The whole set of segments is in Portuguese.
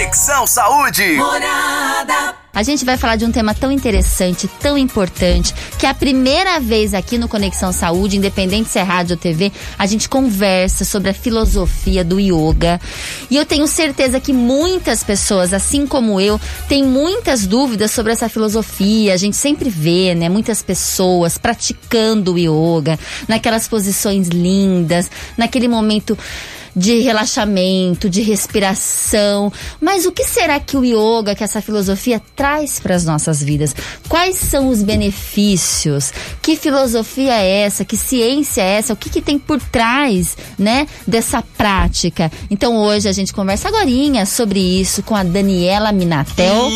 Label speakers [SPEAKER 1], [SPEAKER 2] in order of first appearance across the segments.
[SPEAKER 1] Conexão Saúde.
[SPEAKER 2] Morada.
[SPEAKER 3] A gente vai falar de um tema tão interessante, tão importante, que é a primeira vez aqui no Conexão Saúde, independente se é rádio ou TV, a gente conversa sobre a filosofia do yoga. E eu tenho certeza que muitas pessoas, assim como eu, têm muitas dúvidas sobre essa filosofia. A gente sempre vê, né, muitas pessoas praticando o yoga, naquelas posições lindas, naquele momento de relaxamento, de respiração. Mas o que será que o yoga, que essa filosofia traz para as nossas vidas? Quais são os benefícios? Que filosofia é essa? Que ciência é essa? O que, que tem por trás, né, dessa prática? Então hoje a gente conversa agora sobre isso com a Daniela Minatel.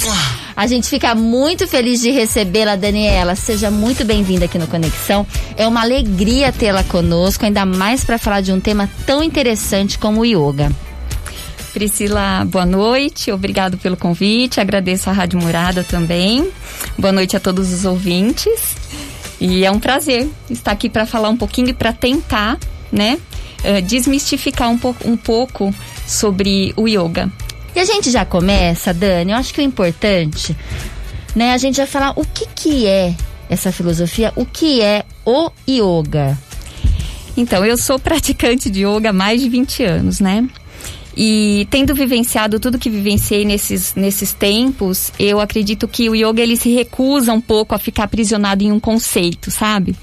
[SPEAKER 3] A gente fica muito feliz de recebê-la, Daniela. Seja muito bem-vinda aqui no Conexão. É uma alegria tê-la conosco, ainda mais para falar de um tema tão interessante como o yoga.
[SPEAKER 4] Priscila, boa noite, obrigado pelo convite, agradeço a Rádio Murada também. Boa noite a todos os ouvintes. E é um prazer estar aqui para falar um pouquinho e para tentar, né, eh, desmistificar um pouco, um pouco sobre o yoga.
[SPEAKER 3] E a gente já começa, Dani, eu acho que o importante, né, a gente vai falar o que que é essa filosofia, o que é o yoga.
[SPEAKER 4] Então, eu sou praticante de yoga há mais de 20 anos, né? E tendo vivenciado tudo que vivenciei nesses, nesses tempos, eu acredito que o yoga ele se recusa um pouco a ficar aprisionado em um conceito, sabe?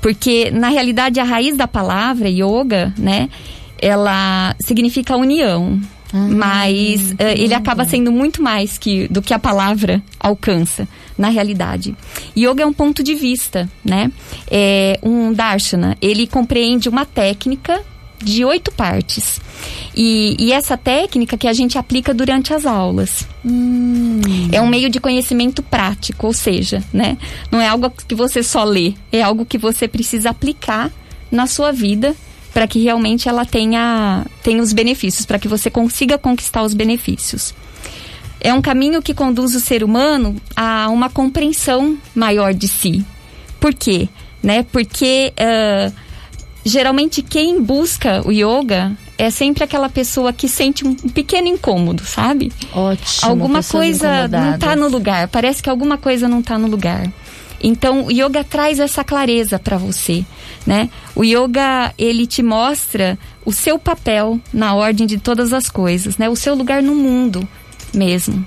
[SPEAKER 4] Porque na realidade a raiz da palavra yoga, né, ela significa união, ah, mas uh, ele acaba sendo muito mais que do que a palavra alcança na realidade. Yoga é um ponto de vista, né? É um darshana. Ele compreende uma técnica de oito partes. E, e, essa técnica que a gente aplica durante as aulas. Hum. É um meio de conhecimento prático, ou seja, né? Não é algo que você só lê, é algo que você precisa aplicar na sua vida para que realmente ela tenha, tenha os benefícios, para que você consiga conquistar os benefícios. É um caminho que conduz o ser humano a uma compreensão maior de si. Por quê? Né? Porque uh, geralmente quem busca o yoga é sempre aquela pessoa que sente um pequeno incômodo, sabe?
[SPEAKER 3] Ótimo.
[SPEAKER 4] Alguma coisa não está no lugar. Parece que alguma coisa não está no lugar. Então, o yoga traz essa clareza para você, né? O yoga, ele te mostra o seu papel na ordem de todas as coisas, né? O seu lugar no mundo mesmo.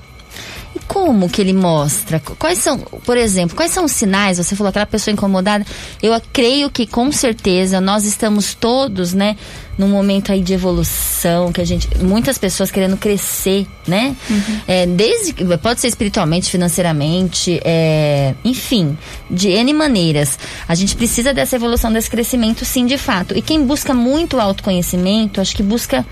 [SPEAKER 3] E como que ele mostra? Quais são, por exemplo, quais são os sinais? Você falou aquela pessoa incomodada. Eu creio que com certeza nós estamos todos, né, num momento aí de evolução, que a gente. Muitas pessoas querendo crescer, né? Uhum. É, desde pode ser espiritualmente, financeiramente, é, enfim, de N maneiras. A gente precisa dessa evolução, desse crescimento, sim, de fato. E quem busca muito autoconhecimento, acho que busca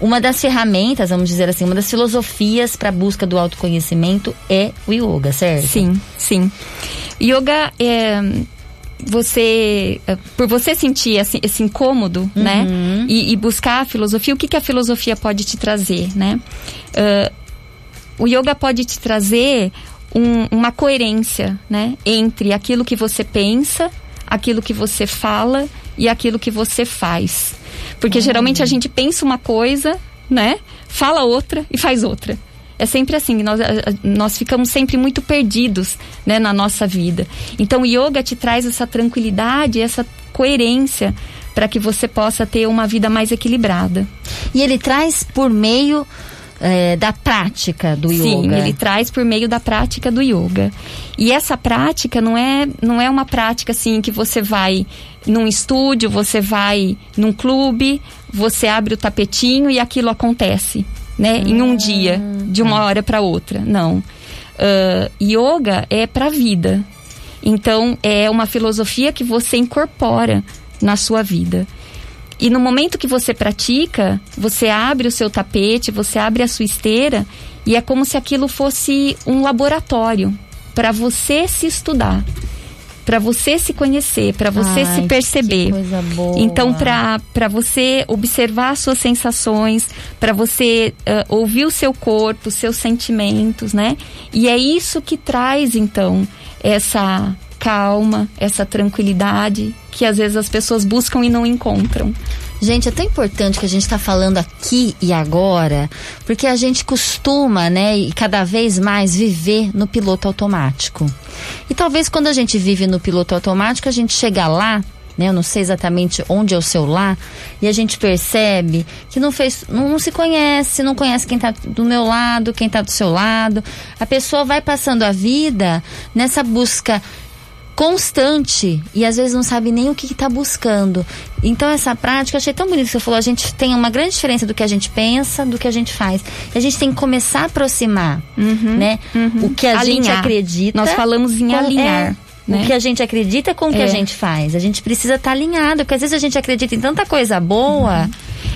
[SPEAKER 3] uma das ferramentas, vamos dizer assim, uma das filosofias para a busca do autoconhecimento é o yoga, certo?
[SPEAKER 4] Sim, sim. Yoga é você eh, por você sentir esse, esse incômodo né? uhum. né e, e, buscar a filosofia o que, que a filosofia pode te trazer né uh, o yoga pode te trazer um, uma coerência né entre aquilo que você pensa aquilo que você fala e aquilo que você faz porque uhum. geralmente a gente pensa uma coisa né fala outra e faz outra é sempre assim, nós, nós ficamos sempre muito perdidos né, na nossa vida. Então o yoga te traz essa tranquilidade, essa coerência para que você possa ter uma vida mais equilibrada.
[SPEAKER 3] E ele traz por meio é, da prática do
[SPEAKER 4] Sim,
[SPEAKER 3] yoga.
[SPEAKER 4] Sim, ele traz por meio da prática do yoga. E essa prática não é, não é uma prática assim que você vai num estúdio, você vai num clube, você abre o tapetinho e aquilo acontece né? Em um dia, de uma hora para outra. Não. Uh, yoga é para a vida. Então, é uma filosofia que você incorpora na sua vida. E no momento que você pratica, você abre o seu tapete, você abre a sua esteira e é como se aquilo fosse um laboratório para você se estudar para você se conhecer, para você Ai, se perceber. Então, para você observar as suas sensações, para você uh, ouvir o seu corpo, seus sentimentos, né? E é isso que traz, então, essa calma, essa tranquilidade que às vezes as pessoas buscam e não encontram.
[SPEAKER 3] Gente, é tão importante que a gente está falando aqui e agora, porque a gente costuma, né, e cada vez mais viver no piloto automático. E talvez quando a gente vive no piloto automático, a gente chega lá né? Eu não sei exatamente onde é o seu lar, e a gente percebe que não fez, não, não se conhece, não conhece quem está do meu lado, quem está do seu lado. A pessoa vai passando a vida nessa busca constante e às vezes não sabe nem o que está buscando. Então essa prática, achei tão bonito que você falou, a gente tem uma grande diferença do que a gente pensa, do que a gente faz. E a gente tem que começar a aproximar, uhum, né? Uhum. O que a alinhar. gente acredita.
[SPEAKER 4] Nós falamos em alinhar. É,
[SPEAKER 3] né? O que a gente acredita com o que é. a gente faz. A gente precisa estar tá alinhado, porque às vezes a gente acredita em tanta coisa boa. Uhum.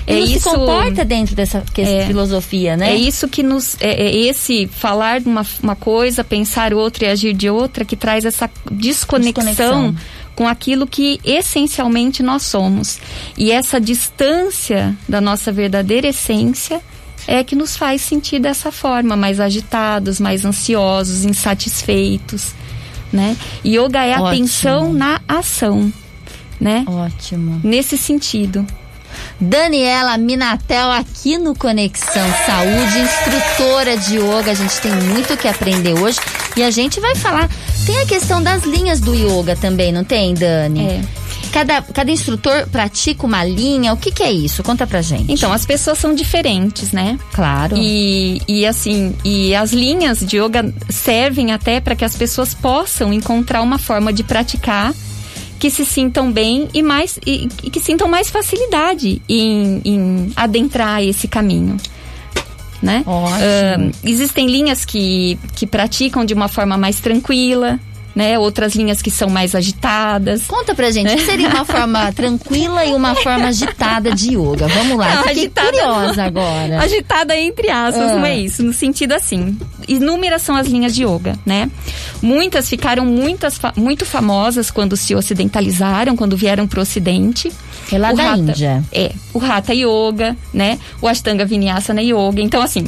[SPEAKER 3] É isso se comporta dentro dessa é, filosofia, né?
[SPEAKER 4] É isso que nos. É, é, esse falar de uma, uma coisa, pensar outra e agir de outra que traz essa desconexão. desconexão com aquilo que essencialmente nós somos. E essa distância da nossa verdadeira essência é que nos faz sentir dessa forma, mais agitados, mais ansiosos, insatisfeitos né? Yoga é Ótimo. atenção na ação, né?
[SPEAKER 3] Ótimo.
[SPEAKER 4] Nesse sentido.
[SPEAKER 3] Daniela Minatel aqui no Conexão Saúde, instrutora de yoga. A gente tem muito que aprender hoje e a gente vai falar. Tem a questão das linhas do yoga também, não tem, Dani? É. Cada, cada instrutor pratica uma linha. O que, que é isso? Conta pra gente.
[SPEAKER 4] Então, as pessoas são diferentes, né?
[SPEAKER 3] Claro.
[SPEAKER 4] E, e assim, e as linhas de yoga servem até para que as pessoas possam encontrar uma forma de praticar que se sintam bem e mais e, e que sintam mais facilidade em, em adentrar esse caminho. Né?
[SPEAKER 3] Uh,
[SPEAKER 4] existem linhas que, que praticam de uma forma mais tranquila, né? Outras linhas que são mais agitadas.
[SPEAKER 3] Conta pra gente, o que seria uma forma tranquila e uma forma agitada de yoga? Vamos lá, não, fiquei agitada, curiosa agora.
[SPEAKER 4] Agitada entre aspas, ah. não é isso, no sentido assim. Inúmeras são as linhas de yoga, né? Muitas ficaram muitas, muito famosas quando se ocidentalizaram, quando vieram pro ocidente.
[SPEAKER 3] É lá o da
[SPEAKER 4] Hatha,
[SPEAKER 3] Índia.
[SPEAKER 4] É, o Hatha Yoga, né? O Ashtanga Vinyasana Yoga. Então, assim,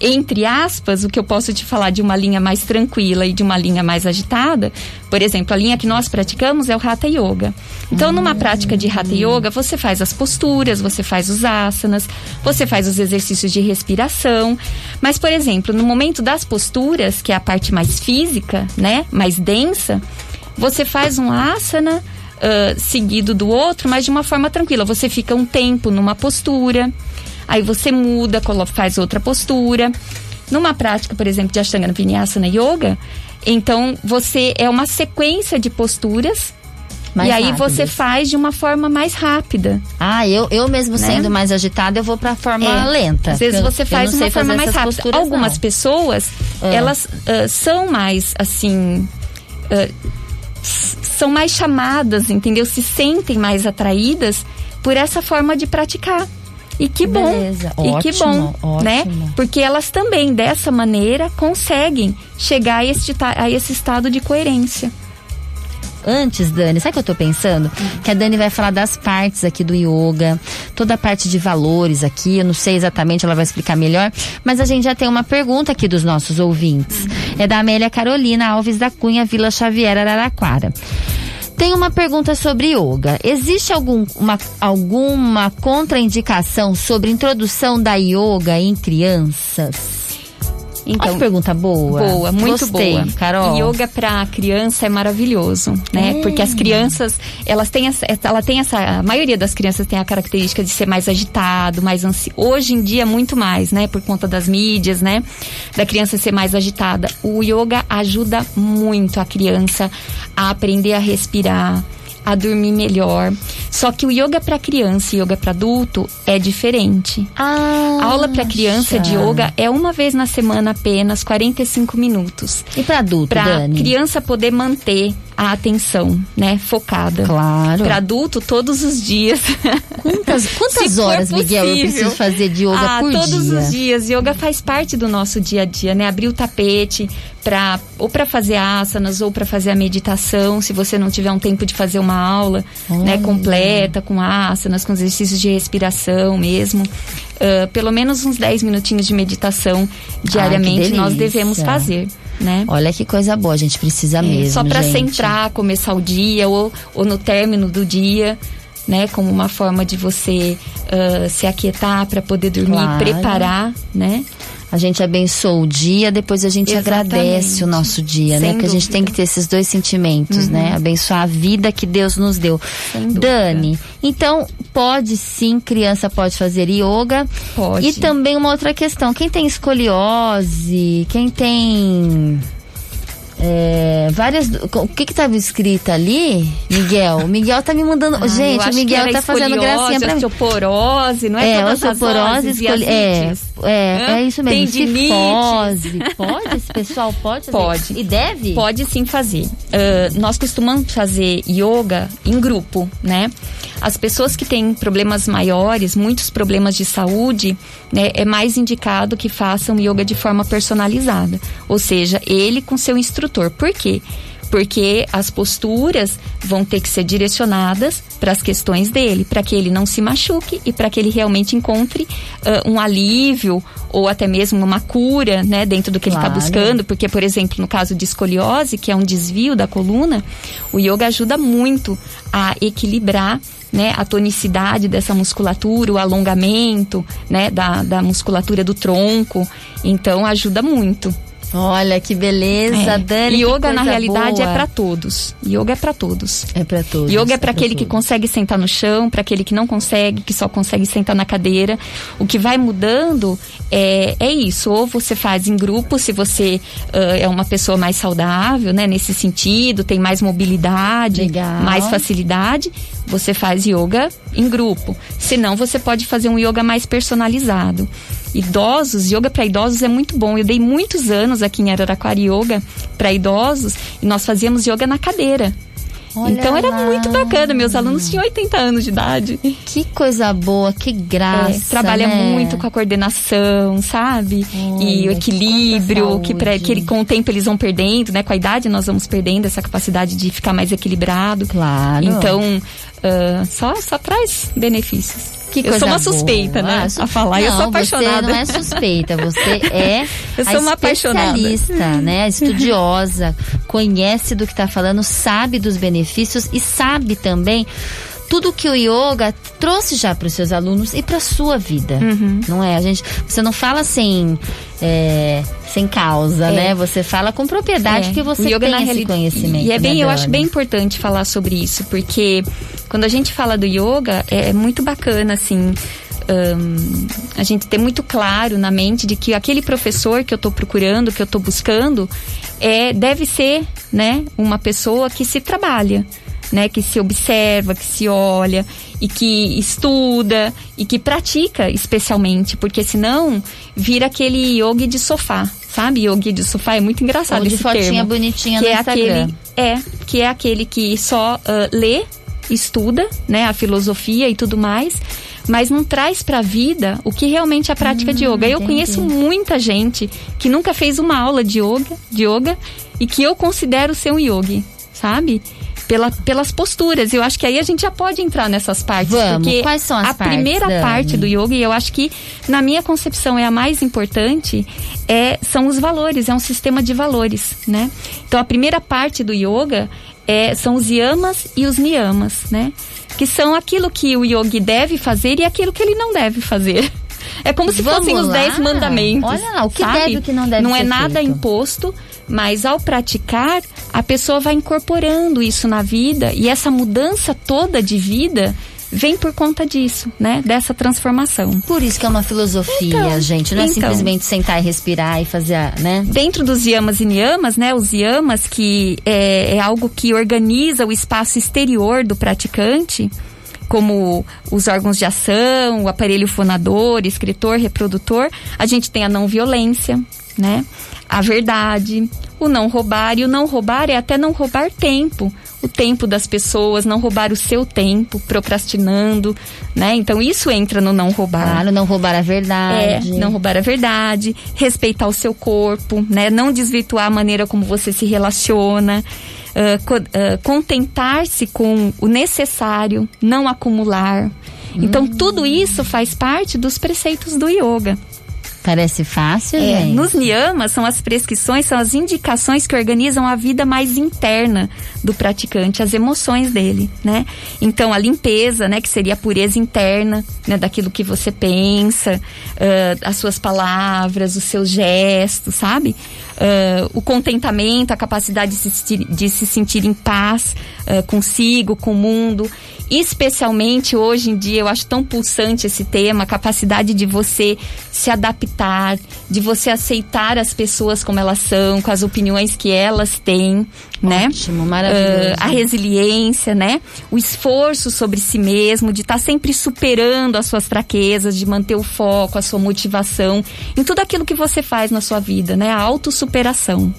[SPEAKER 4] entre aspas, o que eu posso te falar de uma linha mais tranquila e de uma linha mais agitada, por exemplo, a linha que nós praticamos é o Hatha Yoga. Então, numa prática de Hatha Yoga, você faz as posturas, você faz os asanas, você faz os exercícios de respiração. Mas, por exemplo, no momento das posturas, que é a parte mais física, né, mais densa, você faz um asana uh, seguido do outro, mas de uma forma tranquila. Você fica um tempo numa postura aí você muda, faz outra postura. Numa prática, por exemplo, de Ashtanga Vinyasana Yoga, então você é uma sequência de posturas mais e aí rápidas. você faz de uma forma mais rápida.
[SPEAKER 3] Ah, eu, eu mesmo né? sendo mais agitada, eu vou para forma é. lenta.
[SPEAKER 4] Às vezes você faz de uma forma mais rápida. Algumas não. pessoas, ah. elas uh, são mais assim. Uh, são mais chamadas, entendeu? Se sentem mais atraídas por essa forma de praticar. E que bom. Beleza. E ótimo, que bom, ótimo. né? Porque elas também dessa maneira conseguem chegar a, este, a esse estado de coerência.
[SPEAKER 3] Antes, Dani, sabe o que eu tô pensando? Que a Dani vai falar das partes aqui do yoga, toda a parte de valores aqui, eu não sei exatamente, ela vai explicar melhor, mas a gente já tem uma pergunta aqui dos nossos ouvintes. É da Amélia Carolina Alves da Cunha, Vila Xavier, Araraquara. Tem uma pergunta sobre yoga. Existe algum, uma, alguma contraindicação sobre introdução da yoga em crianças? Então, Olha pergunta boa.
[SPEAKER 4] Boa, muito
[SPEAKER 3] Gostei,
[SPEAKER 4] boa.
[SPEAKER 3] Carol.
[SPEAKER 4] Yoga para criança é maravilhoso, né? É. Porque as crianças, elas têm essa, ela tem essa, a maioria das crianças tem a característica de ser mais agitado, mais ansioso. Hoje em dia muito mais, né? Por conta das mídias, né? Da criança ser mais agitada. O yoga ajuda muito a criança a aprender a respirar, a dormir melhor. Só que o yoga para criança e yoga para adulto é diferente.
[SPEAKER 3] Ah,
[SPEAKER 4] a aula para criança de yoga é uma vez na semana apenas, 45 minutos.
[SPEAKER 3] E para adulto,
[SPEAKER 4] Para criança poder manter a atenção, né, focada.
[SPEAKER 3] Claro.
[SPEAKER 4] Para adulto todos os dias.
[SPEAKER 3] Quantas, quantas horas, Miguel, eu preciso fazer de yoga
[SPEAKER 4] ah,
[SPEAKER 3] por
[SPEAKER 4] todos dia?
[SPEAKER 3] Todos
[SPEAKER 4] os dias. Yoga faz parte do nosso dia a dia, né? Abrir o tapete para ou para fazer asanas ou para fazer a meditação, se você não tiver um tempo de fazer uma aula, né, completa com asanas, com exercícios de respiração mesmo. Uh, pelo menos uns 10 minutinhos de meditação diariamente nós devemos fazer né?
[SPEAKER 3] Olha que coisa boa, a gente precisa é, mesmo.
[SPEAKER 4] Só para
[SPEAKER 3] centrar,
[SPEAKER 4] começar o dia ou, ou no término do dia. Né? Como uma forma de você uh, se aquietar para poder dormir, claro. preparar, né?
[SPEAKER 3] A gente abençoa o dia, depois a gente Exatamente. agradece o nosso dia, Sem né? Porque a gente tem que ter esses dois sentimentos, né? uhum. né? Abençoar a vida que Deus nos deu. Dani, então pode sim, criança pode fazer yoga.
[SPEAKER 4] Pode.
[SPEAKER 3] E também uma outra questão, quem tem escoliose, quem tem é, várias. O que que estava escrito ali, Miguel? O Miguel tá me mandando. Ah, gente, o Miguel tá fazendo gracinha pra mim.
[SPEAKER 4] Osteoporose, não é?
[SPEAKER 3] É, osteoporose, escoli... é, é, é isso mesmo. Cifose. Pode? Esse pessoal pode?
[SPEAKER 4] Pode.
[SPEAKER 3] E deve?
[SPEAKER 4] Pode sim fazer. Uh, nós costumamos fazer yoga em grupo, né? As pessoas que têm problemas maiores, muitos problemas de saúde, né, é mais indicado que façam yoga de forma personalizada. Ou seja, ele com seu instrutor. Por quê? Porque as posturas vão ter que ser direcionadas para as questões dele, para que ele não se machuque e para que ele realmente encontre uh, um alívio ou até mesmo uma cura, né, dentro do que claro. ele está buscando, porque por exemplo, no caso de escoliose, que é um desvio da coluna, o yoga ajuda muito a equilibrar né, a tonicidade dessa musculatura, o alongamento, né, da, da musculatura do tronco. Então ajuda muito.
[SPEAKER 3] Olha que beleza, é. Dani.
[SPEAKER 4] Yoga na realidade é boa. é para todos. Yoga é para todos.
[SPEAKER 3] É para todos.
[SPEAKER 4] Yoga é para é aquele que consegue sentar no chão, para aquele que não consegue, que só consegue sentar na cadeira. O que vai mudando é, é isso. Ou você faz em grupo, se você uh, é uma pessoa mais saudável, né, nesse sentido, tem mais mobilidade,
[SPEAKER 3] Legal.
[SPEAKER 4] mais facilidade, você faz yoga em grupo. Se não, você pode fazer um yoga mais personalizado idosos, yoga para idosos é muito bom. Eu dei muitos anos aqui em Araraquara yoga para idosos e nós fazíamos yoga na cadeira. Olha então era lá. muito bacana. Meus alunos tinham 80 anos de idade.
[SPEAKER 3] Que coisa boa, que graça. É,
[SPEAKER 4] trabalha
[SPEAKER 3] né?
[SPEAKER 4] muito com a coordenação, sabe? Olha, e o equilíbrio, que, pra, que com o tempo eles vão perdendo, né? Com a idade nós vamos perdendo essa capacidade de ficar mais equilibrado.
[SPEAKER 3] Claro.
[SPEAKER 4] Então, uh, só, só traz benefícios. Que eu sou uma suspeita, boa. né? A falar, não, eu sou apaixonada.
[SPEAKER 3] Você não é suspeita, você é
[SPEAKER 4] eu sou uma
[SPEAKER 3] especialista, né? Estudiosa, conhece do que está falando, sabe dos benefícios e sabe também tudo que o yoga trouxe já para os seus alunos e para sua vida, uhum. não é? A gente, você não fala sem é, sem causa, é. né? Você fala com propriedade é. que você yoga, tem esse conhecimento.
[SPEAKER 4] E é bem,
[SPEAKER 3] né,
[SPEAKER 4] eu acho bem importante falar sobre isso, porque quando a gente fala do yoga é, é muito bacana assim. Um, a gente ter muito claro na mente de que aquele professor que eu estou procurando, que eu estou buscando, é, deve ser né, uma pessoa que se trabalha né, que se observa, que se olha e que estuda e que pratica especialmente, porque senão vira aquele yogi de sofá, sabe? Yogi de sofá é muito engraçado Ou de esse
[SPEAKER 3] fotinha
[SPEAKER 4] termo.
[SPEAKER 3] bonitinha
[SPEAKER 4] que
[SPEAKER 3] no
[SPEAKER 4] é
[SPEAKER 3] Instagram.
[SPEAKER 4] aquele é, que é aquele que só uh, lê, estuda, né, a filosofia e tudo mais, mas não traz para a vida o que realmente é a prática hum, de yoga. Eu conheço muita gente que nunca fez uma aula de yoga, de yoga e que eu considero ser um yogi, sabe? Pela, pelas posturas. Eu acho que aí a gente já pode entrar nessas partes.
[SPEAKER 3] Vamos.
[SPEAKER 4] Porque
[SPEAKER 3] Quais são as
[SPEAKER 4] a
[SPEAKER 3] partes,
[SPEAKER 4] primeira
[SPEAKER 3] Dani?
[SPEAKER 4] parte do yoga, e eu acho que na minha concepção é a mais importante, é, são os valores, é um sistema de valores, né? Então a primeira parte do yoga é, são os yamas e os niyamas, né? Que são aquilo que o yogi deve fazer e aquilo que ele não deve fazer. É como se
[SPEAKER 3] Vamos
[SPEAKER 4] fossem os
[SPEAKER 3] lá.
[SPEAKER 4] dez mandamentos.
[SPEAKER 3] Olha lá, o que
[SPEAKER 4] sabe?
[SPEAKER 3] deve e o que não deve
[SPEAKER 4] Não é nada
[SPEAKER 3] feito.
[SPEAKER 4] imposto, mas ao praticar, a pessoa vai incorporando isso na vida e essa mudança toda de vida vem por conta disso, né? Dessa transformação.
[SPEAKER 3] Por isso que é uma filosofia,
[SPEAKER 4] Então,
[SPEAKER 3] gente. Não é
[SPEAKER 4] então.
[SPEAKER 3] simplesmente sentar e respirar e fazer, a- né?
[SPEAKER 4] Dentro dos yamas e niyamas, né? Os yamas que é, é algo que organiza o espaço exterior do praticante, como os órgãos de ação, o aparelho fonador, escritor, reprodutor. A gente tem a não violência, né? A verdade, o não roubar. E o não roubar é até não roubar tempo. O tempo das pessoas, não roubar o seu tempo, procrastinando, né? Então isso entra no não roubar.
[SPEAKER 3] Claro, não roubar a
[SPEAKER 4] É,
[SPEAKER 3] verdade.
[SPEAKER 4] não roubar a verdade, respeitar o seu corpo, né? Não desvirtuar a maneira como você se relaciona, ah, co- ah, contentar-se com o necessário, não acumular. Então
[SPEAKER 3] Hum.
[SPEAKER 4] tudo isso faz parte dos preceitos do yoga.
[SPEAKER 3] Parece fácil,
[SPEAKER 4] É,
[SPEAKER 3] gente.
[SPEAKER 4] nos niyamas são as prescrições, são as indicações que organizam a vida mais interna do praticante, as emoções dele, né? Então a limpeza, né, que seria a pureza interna, né, daquilo que você pensa, uh, as suas palavras, os seus gestos, sabe? Uh, o contentamento, a capacidade de se, de se sentir em paz uh, consigo, com o mundo. Especialmente hoje em dia, eu acho tão pulsante esse tema, a capacidade de você se adaptar, de você aceitar as pessoas como elas são, com as opiniões que elas têm, né?
[SPEAKER 3] Ótimo, maravilhoso. Uh,
[SPEAKER 4] a resiliência, né? O esforço sobre si mesmo, de estar tá sempre superando as suas fraquezas, de manter o foco, a sua motivação em tudo aquilo que você faz na sua vida, né? A autossuperação.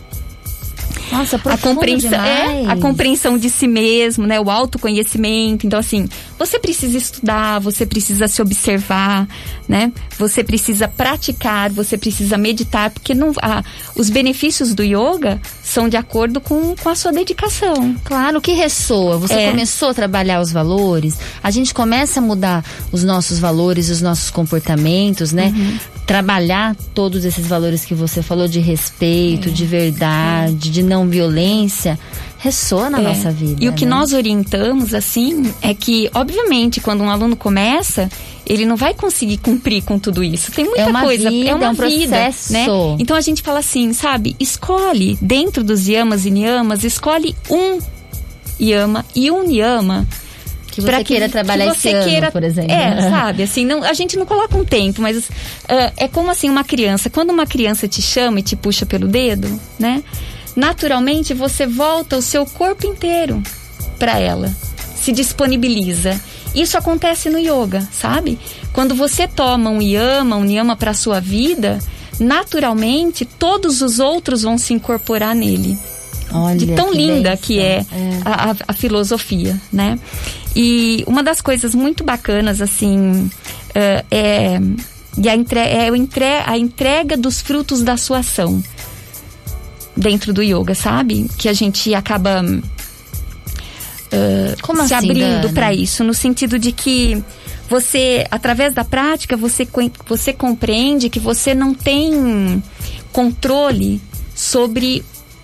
[SPEAKER 3] Nossa,
[SPEAKER 4] a compreensão, é, a compreensão de si mesmo, né? O autoconhecimento. Então, assim, você precisa estudar, você precisa se observar, né? Você precisa praticar, você precisa meditar, porque não, ah, os benefícios do yoga são de acordo com, com a sua dedicação.
[SPEAKER 3] Claro, que ressoa. Você é. começou a trabalhar os valores, a gente começa a mudar os nossos valores, os nossos comportamentos, né? Uhum. Trabalhar todos esses valores que você falou de respeito, é. de verdade, é. de não violência ressoa na é. nossa vida.
[SPEAKER 4] E o que
[SPEAKER 3] né?
[SPEAKER 4] nós orientamos, assim, é que, obviamente, quando um aluno começa, ele não vai conseguir cumprir com tudo isso. Tem muita
[SPEAKER 3] é uma
[SPEAKER 4] coisa,
[SPEAKER 3] vida,
[SPEAKER 4] é uma
[SPEAKER 3] é um
[SPEAKER 4] vida,
[SPEAKER 3] processo.
[SPEAKER 4] né? Então a gente fala assim, sabe? Escolhe dentro dos yamas e niyamas, escolhe um yama e um niyama
[SPEAKER 3] que você queira que, trabalhar que você esse queira, ano, por exemplo.
[SPEAKER 4] É, sabe, assim, não, a gente não coloca um tempo, mas uh, é como assim uma criança, quando uma criança te chama e te puxa pelo dedo, né? Naturalmente você volta o seu corpo inteiro para ela, se disponibiliza. Isso acontece no yoga, sabe? Quando você toma um yama, um yama para sua vida, naturalmente todos os outros vão se incorporar nele.
[SPEAKER 3] Olha,
[SPEAKER 4] de tão
[SPEAKER 3] que
[SPEAKER 4] linda que é, é. A, a, filosofia, né? E uma das coisas muito bacanas, assim, uh, é, a, entre, é a entrega dos frutos da sua ação dentro do yoga, sabe? Que a gente acaba uh, se
[SPEAKER 3] assim,
[SPEAKER 4] abrindo para isso, no sentido de que você, através da prática, você, você compreende que você não tem controle sobre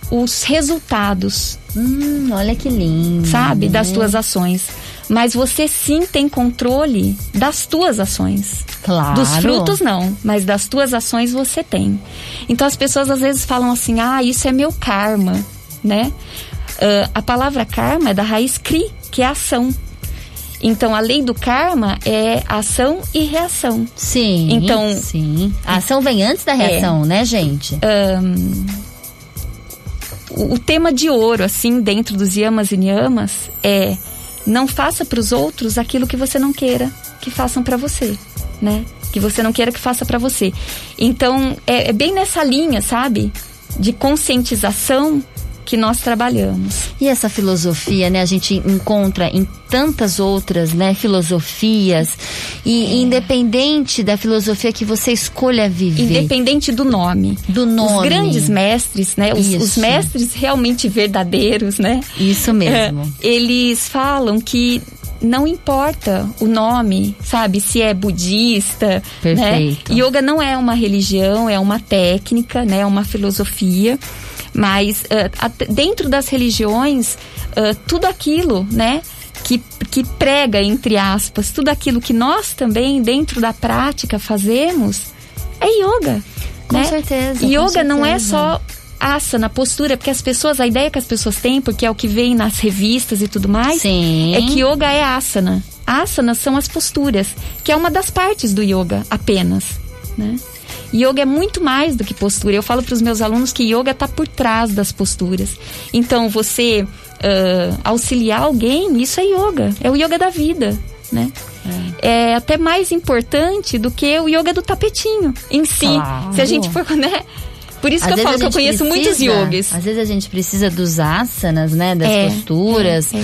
[SPEAKER 4] os resultados.
[SPEAKER 3] Hum, olha que lindo.
[SPEAKER 4] Sabe? Das tuas ações. Mas você sim tem controle das tuas ações.
[SPEAKER 3] Claro.
[SPEAKER 4] Dos frutos não, mas das tuas ações você tem. Então as pessoas às vezes falam assim: "Ah, isso é meu karma", né? Uh, a palavra karma é da raiz kri, que é ação. Então, a lei do karma é ação e reação.
[SPEAKER 3] Sim.
[SPEAKER 4] Então,
[SPEAKER 3] sim. A ação vem antes da reação, é, né, gente?
[SPEAKER 4] Um, o, o tema de ouro, assim, dentro dos yamas e niyamas é não faça para os outros aquilo que você não queira que façam para você, né? Que você não queira que faça para você. Então, é, é bem nessa linha, sabe? De conscientização que nós trabalhamos.
[SPEAKER 3] E essa filosofia, né, a gente encontra em tantas outras, né, filosofias e é. independente da filosofia que você escolha viver.
[SPEAKER 4] Independente do nome.
[SPEAKER 3] Do nome.
[SPEAKER 4] Os grandes mestres, né, os, os mestres realmente verdadeiros, né?
[SPEAKER 3] Isso mesmo.
[SPEAKER 4] É, eles falam que não importa o nome, sabe? Se é budista, né?
[SPEAKER 3] Perfeito.
[SPEAKER 4] né? Yoga não é uma religião, é uma técnica, né? É uma filosofia. Mas uh, dentro das religiões, uh, tudo aquilo, né? Que, que prega, entre aspas, tudo aquilo que nós também, dentro da prática, fazemos, é yoga.
[SPEAKER 3] Com
[SPEAKER 4] né?
[SPEAKER 3] certeza.
[SPEAKER 4] Yoga
[SPEAKER 3] com certeza.
[SPEAKER 4] não é só asana, postura, porque as pessoas, a ideia que as pessoas têm, porque é o que vem nas revistas e tudo mais,
[SPEAKER 3] Sim.
[SPEAKER 4] é que yoga é asana. Asanas são as posturas, que é uma das partes do yoga apenas, né? Yoga é muito mais do que postura. Eu falo para os meus alunos que yoga está por trás das posturas. Então, você uh, auxiliar alguém, isso é yoga. É o yoga da vida, né? É. é. até mais importante do que o yoga do tapetinho em si. Claro. Se a gente for, né? Por isso às que eu falo que eu conheço precisa, muitos yogis.
[SPEAKER 3] Às vezes a gente precisa dos asanas, né? Das é, posturas.
[SPEAKER 4] É, é.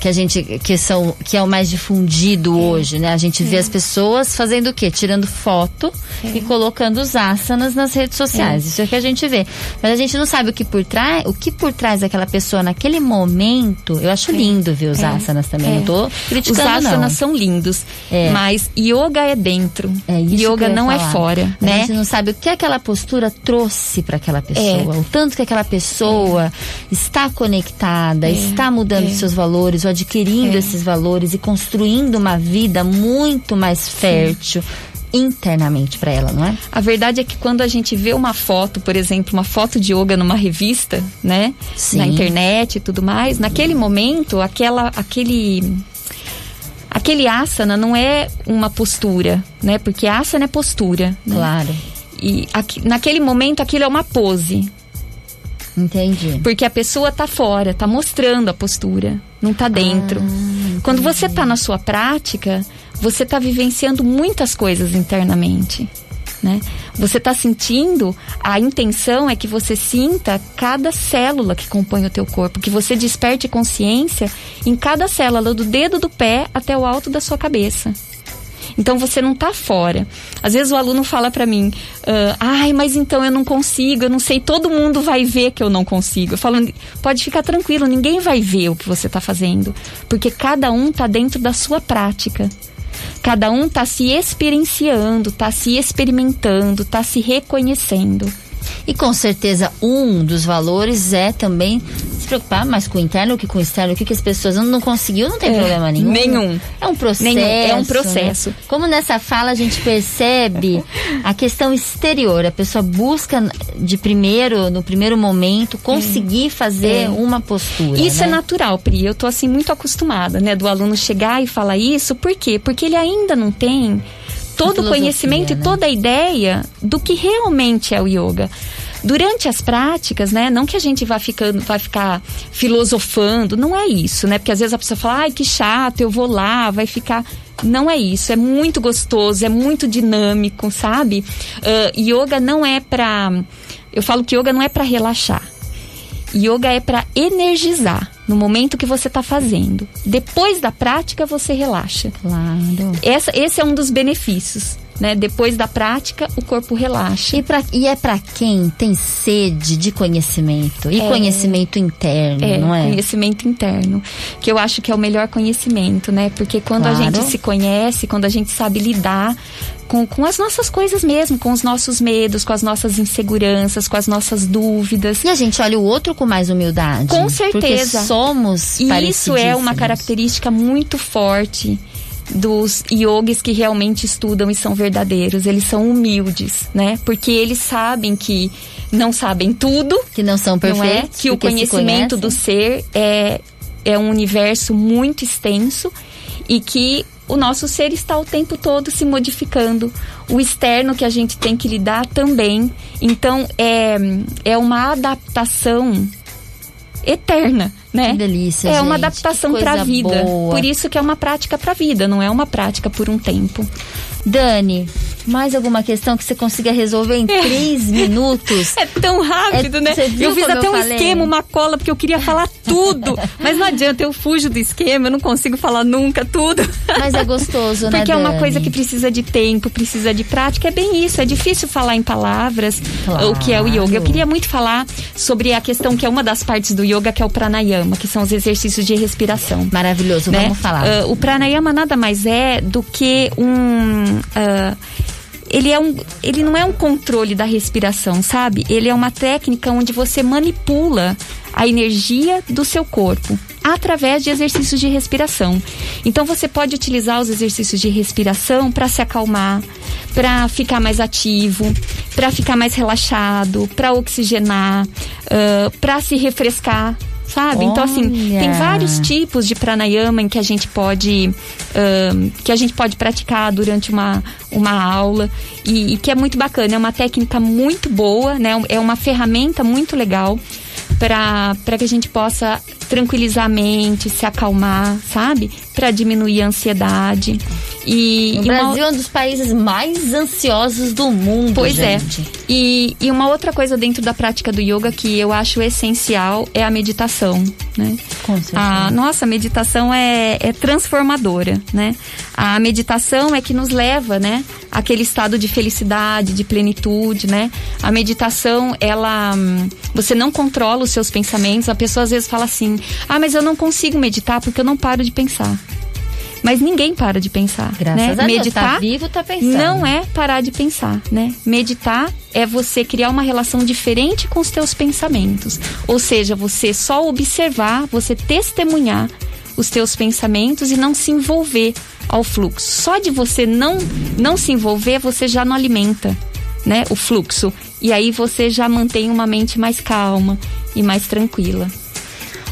[SPEAKER 3] Que a gente que são que é o mais difundido é. hoje, né? A gente vê é. as pessoas fazendo o quê? Tirando foto é. e colocando os asanas nas redes sociais. É. Isso é que a gente vê. Mas a gente não sabe o que por trás, o que por trás daquela pessoa naquele momento. Eu acho lindo ver os asanas também. Não tô criticando
[SPEAKER 4] Os asanas
[SPEAKER 3] não.
[SPEAKER 4] são lindos, mas yoga é dentro. yoga não é fora, né?
[SPEAKER 3] A gente não sabe o que aquela postura trouxe para aquela pessoa, o tanto que aquela pessoa está conectada, está mudando seus valores, adquirindo esses valores e construindo uma vida muito mais fértil. Sim internamente para ela, não é?
[SPEAKER 4] A verdade é que quando a gente vê uma foto, por exemplo, uma foto de yoga numa revista, né, Sim. na internet e tudo mais, naquele momento, aquela aquele aquele asana não é uma postura, né? Porque asana é postura,
[SPEAKER 3] né? Claro.
[SPEAKER 4] E aqui, naquele momento aquilo é uma pose.
[SPEAKER 3] Entendi.
[SPEAKER 4] Porque a pessoa tá fora, tá mostrando a postura, não tá dentro. Ah, Quando você tá na sua prática, você está vivenciando muitas coisas internamente. Né? Você está sentindo, a intenção é que você sinta cada célula que compõe o teu corpo, que você desperte consciência em cada célula, do dedo do pé até o alto da sua cabeça. Então você não está fora. Às vezes o aluno fala para mim, uh, ai, mas então eu não consigo, eu não sei, todo mundo vai ver que eu não consigo. Eu falo, pode ficar tranquilo, ninguém vai ver o que você está fazendo, porque cada um está dentro da sua prática. Cada um está se experienciando, está se experimentando, está se reconhecendo.
[SPEAKER 3] E com certeza um dos valores é também se preocupar mais com o interno que com o externo. O que, que as pessoas não, não conseguiu, não tem é, problema nenhum.
[SPEAKER 4] Nenhum.
[SPEAKER 3] É um processo.
[SPEAKER 4] Nenhum. É um processo. Né?
[SPEAKER 3] Como nessa fala a gente percebe a questão exterior. A pessoa busca de primeiro, no primeiro momento, conseguir é. fazer é. uma postura.
[SPEAKER 4] Isso
[SPEAKER 3] é
[SPEAKER 4] né? é natural, Pri. Eu tô assim muito acostumada, né? Do aluno chegar e falar isso. Por quê? Porque ele ainda não tem todo o conhecimento né? e toda a ideia do que realmente é o yoga. Durante as práticas, né? Não que a gente vá ficando, vai ficar filosofando, não é isso, né? Porque às vezes a pessoa fala, ai, que chato, eu vou lá, vai ficar. Não é isso, é muito gostoso, é muito dinâmico, sabe? Uh, yoga não é pra. Eu falo que yoga não é para relaxar. Yoga é para energizar no momento que você está fazendo. Depois da prática, você relaxa.
[SPEAKER 3] Claro.
[SPEAKER 4] Essa, esse é um dos benefícios. Né? Depois da prática, o corpo relaxa.
[SPEAKER 3] E, pra, e é para quem tem sede de conhecimento e é, conhecimento interno,
[SPEAKER 4] é,
[SPEAKER 3] não é?
[SPEAKER 4] Conhecimento interno, que eu acho que é o melhor conhecimento, né? Porque quando claro. a gente se conhece, quando a gente sabe lidar com, com as nossas coisas mesmo, com os nossos medos, com as nossas inseguranças, com as nossas dúvidas.
[SPEAKER 3] E a gente olha o outro com mais humildade.
[SPEAKER 4] Com certeza.
[SPEAKER 3] Porque somos
[SPEAKER 4] E isso é uma característica muito forte dos yogis que realmente estudam e são verdadeiros. Eles são humildes, né? Porque eles sabem que não sabem tudo.
[SPEAKER 3] Que não são perfeitos. Não é?
[SPEAKER 4] Que o conhecimento do ser é, é um universo muito extenso e que o nosso ser está o tempo todo se modificando. O externo que a gente tem que lidar também. Então, é, é uma adaptação eterna, né?
[SPEAKER 3] Que delícia,
[SPEAKER 4] É
[SPEAKER 3] gente.
[SPEAKER 4] uma adaptação para a vida.
[SPEAKER 3] Boa.
[SPEAKER 4] Por isso que é uma prática para a vida, não é uma prática por um tempo.
[SPEAKER 3] Dani, mais alguma questão que você consiga resolver em é. três minutos?
[SPEAKER 4] É tão rápido, é, né? Eu fiz até eu um falei? esquema, uma cola, porque eu queria falar tudo. mas não adianta, eu fujo do esquema, eu não consigo falar nunca tudo.
[SPEAKER 3] Mas é gostoso,
[SPEAKER 4] né?
[SPEAKER 3] Porque
[SPEAKER 4] é uma coisa que precisa de tempo, precisa de prática. É bem isso, é difícil falar em palavras claro. o que é o yoga. Eu queria muito falar sobre a questão que é uma das partes do yoga, que é o pranayama, que são os exercícios de respiração.
[SPEAKER 3] Maravilhoso, né? vamos falar.
[SPEAKER 4] Uh, o pranayama nada mais é do que um uh, ele, é um, ele não é um controle da respiração, sabe? Ele é uma técnica onde você manipula a energia do seu corpo através de exercícios de respiração. Então você pode utilizar os exercícios de respiração para se acalmar, para ficar mais ativo, para ficar mais relaxado, para oxigenar, uh, para se refrescar sabe? Olha. Então, assim, tem vários tipos de pranayama em que a gente pode um, que a gente pode praticar durante uma, uma aula e, e, que é muito bacana. É uma técnica muito boa, né? É uma ferramenta muito legal para que a gente possa tranquilizar a mente, se acalmar, sabe? Para diminuir a ansiedade.
[SPEAKER 3] E, o e Brasil uma... é um dos países mais ansiosos do mundo.
[SPEAKER 4] Pois
[SPEAKER 3] é. gente.
[SPEAKER 4] é. E, e uma outra coisa dentro da prática do yoga que eu acho essencial é a meditação, né?
[SPEAKER 3] Com certeza.
[SPEAKER 4] A nossa meditação é, é transformadora, né? A meditação é que nos leva, né? Aquele estado de felicidade, de plenitude, né? A meditação, ela. Você não controla os seus pensamentos. A pessoa às vezes fala assim: ah, mas eu não consigo meditar porque eu não paro de pensar. Mas ninguém para de pensar.
[SPEAKER 3] Graças
[SPEAKER 4] né?
[SPEAKER 3] a Deus,
[SPEAKER 4] Meditar
[SPEAKER 3] tá vivo, tá pensando.
[SPEAKER 4] Não é parar de pensar, né? Meditar é você criar uma relação diferente com os teus pensamentos. Ou seja, você só observar, você testemunhar os teus pensamentos e não se envolver ao fluxo. Só de você não não se envolver, você já não alimenta, né, o fluxo. E aí você já mantém uma mente mais calma e mais tranquila.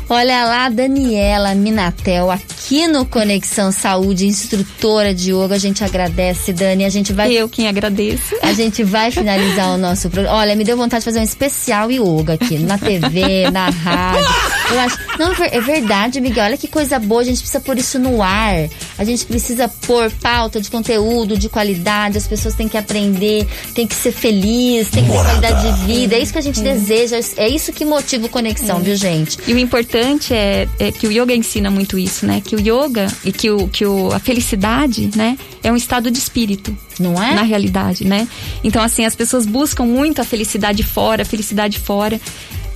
[SPEAKER 3] Olha lá, Daniela Minatel, aqui no Conexão Saúde, instrutora de yoga. A gente agradece, Dani. A gente vai.
[SPEAKER 4] Eu quem agradeço.
[SPEAKER 3] A gente vai finalizar o nosso programa. Olha, me deu vontade de fazer um especial yoga aqui, na TV, na rádio. Eu acho. Não, é verdade, Miguel. Olha que coisa boa. A gente precisa pôr isso no ar. A gente precisa pôr pauta de conteúdo, de qualidade. As pessoas têm que aprender, têm que ser feliz, têm que ter qualidade de vida. É isso que a gente é. deseja. É isso que motiva o Conexão, é. viu, gente?
[SPEAKER 4] E o importante importante é, é, que o yoga ensina muito isso, né? Que o yoga e que, o, que o, a felicidade, né? É um estado de espírito.
[SPEAKER 3] Não é?
[SPEAKER 4] Na realidade, né? Então, assim, as pessoas buscam muito a felicidade fora, a felicidade fora.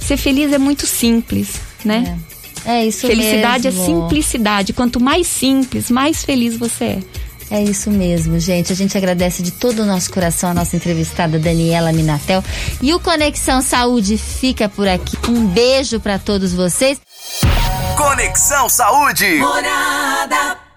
[SPEAKER 4] Ser feliz é muito simples, né?
[SPEAKER 3] É, é isso
[SPEAKER 4] Felicidade
[SPEAKER 3] mesmo.
[SPEAKER 4] é simplicidade. Quanto mais simples, mais feliz você é.
[SPEAKER 3] É isso mesmo, gente. A gente agradece de todo o nosso coração a nossa entrevistada Daniela Minatel. E o Conexão Saúde fica por aqui. Um beijo para todos vocês.
[SPEAKER 1] Conexão Saúde. Morada